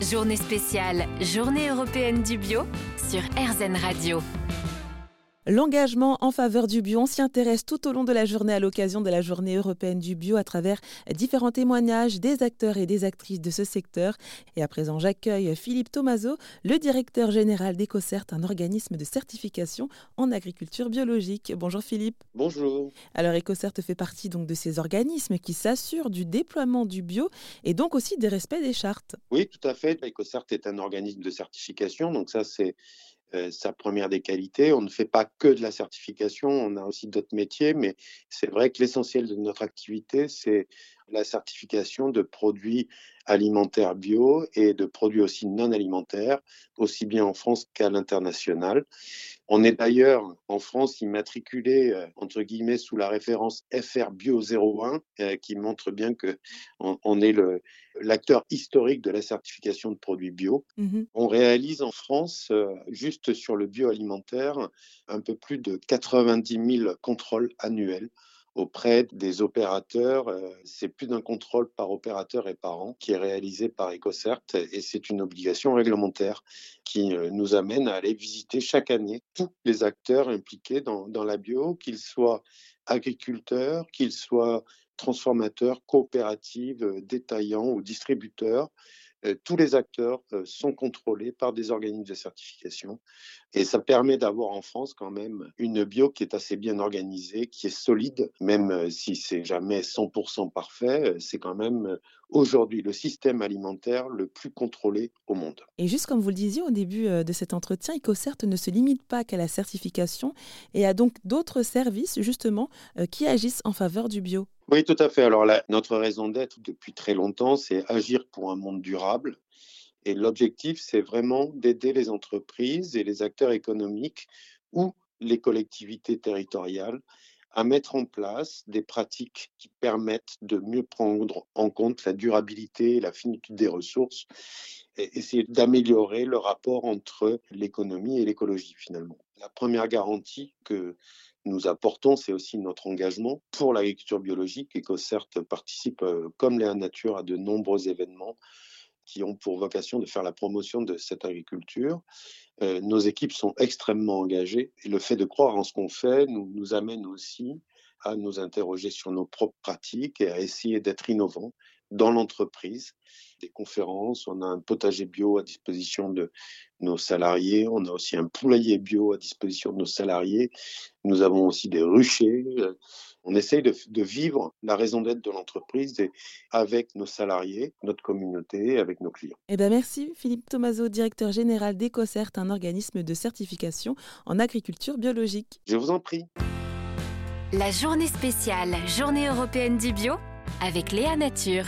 Journée spéciale, Journée européenne du bio sur RZN Radio. L'engagement en faveur du bio, on s'y intéresse tout au long de la journée à l'occasion de la journée européenne du bio à travers différents témoignages des acteurs et des actrices de ce secteur. Et à présent, j'accueille Philippe Tomaso, le directeur général d'EcoCert, un organisme de certification en agriculture biologique. Bonjour Philippe. Bonjour. Alors EcoCert fait partie donc de ces organismes qui s'assurent du déploiement du bio et donc aussi des respects des chartes. Oui, tout à fait. EcoCert est un organisme de certification, donc ça c'est sa première des qualités. On ne fait pas que de la certification, on a aussi d'autres métiers, mais c'est vrai que l'essentiel de notre activité, c'est la certification de produits alimentaires bio et de produits aussi non alimentaires, aussi bien en France qu'à l'international. On est d'ailleurs en France immatriculé euh, entre guillemets sous la référence FR Bio 01, euh, qui montre bien que on, est l'acteur historique de la certification de produits bio. Mmh on réalise en France, euh, juste sur le bioalimentaire, un peu plus de 90 000 contrôles annuels auprès des opérateurs. Euh, c'est plus d'un contrôle par opérateur et par an qui est réalisé par EcoCert et c'est une obligation réglementaire qui euh, nous amène à aller visiter chaque année tous les acteurs impliqués dans, dans la bio, qu'ils soient agriculteurs, qu'ils soient transformateurs, coopératives, euh, détaillants ou distributeurs. Euh, tous les acteurs euh, sont contrôlés par des organismes de certification. Et ça permet d'avoir en France quand même une bio qui est assez bien organisée, qui est solide, même euh, si c'est jamais 100% parfait, c'est quand même aujourd'hui le système alimentaire le plus contrôlé au monde. Et juste comme vous le disiez au début de cet entretien, EcoCert ne se limite pas qu'à la certification et a donc d'autres services justement qui agissent en faveur du bio. Oui, tout à fait. Alors, notre raison d'être depuis très longtemps, c'est agir pour un monde durable. Et l'objectif, c'est vraiment d'aider les entreprises et les acteurs économiques ou les collectivités territoriales à mettre en place des pratiques qui permettent de mieux prendre en compte la durabilité et la finitude des ressources et essayer d'améliorer le rapport entre l'économie et l'écologie finalement. La première garantie que nous apportons, c'est aussi notre engagement pour l'agriculture biologique. EcoCert participe, euh, comme Léa Nature, à de nombreux événements qui ont pour vocation de faire la promotion de cette agriculture. Euh, nos équipes sont extrêmement engagées et le fait de croire en ce qu'on fait nous, nous amène aussi à nous interroger sur nos propres pratiques et à essayer d'être innovants dans l'entreprise. Des conférences, on a un potager bio à disposition de nos salariés, on a aussi un poulailler bio à disposition de nos salariés, nous avons aussi des ruchers. On essaye de, vivre la raison d'être de l'entreprise avec nos salariés, notre communauté, avec nos clients. Eh ben merci Philippe Tomaso, directeur général d'EcoCert, un organisme de certification en agriculture biologique. Je vous en prie. La journée spéciale, journée européenne du bio avec Léa Nature.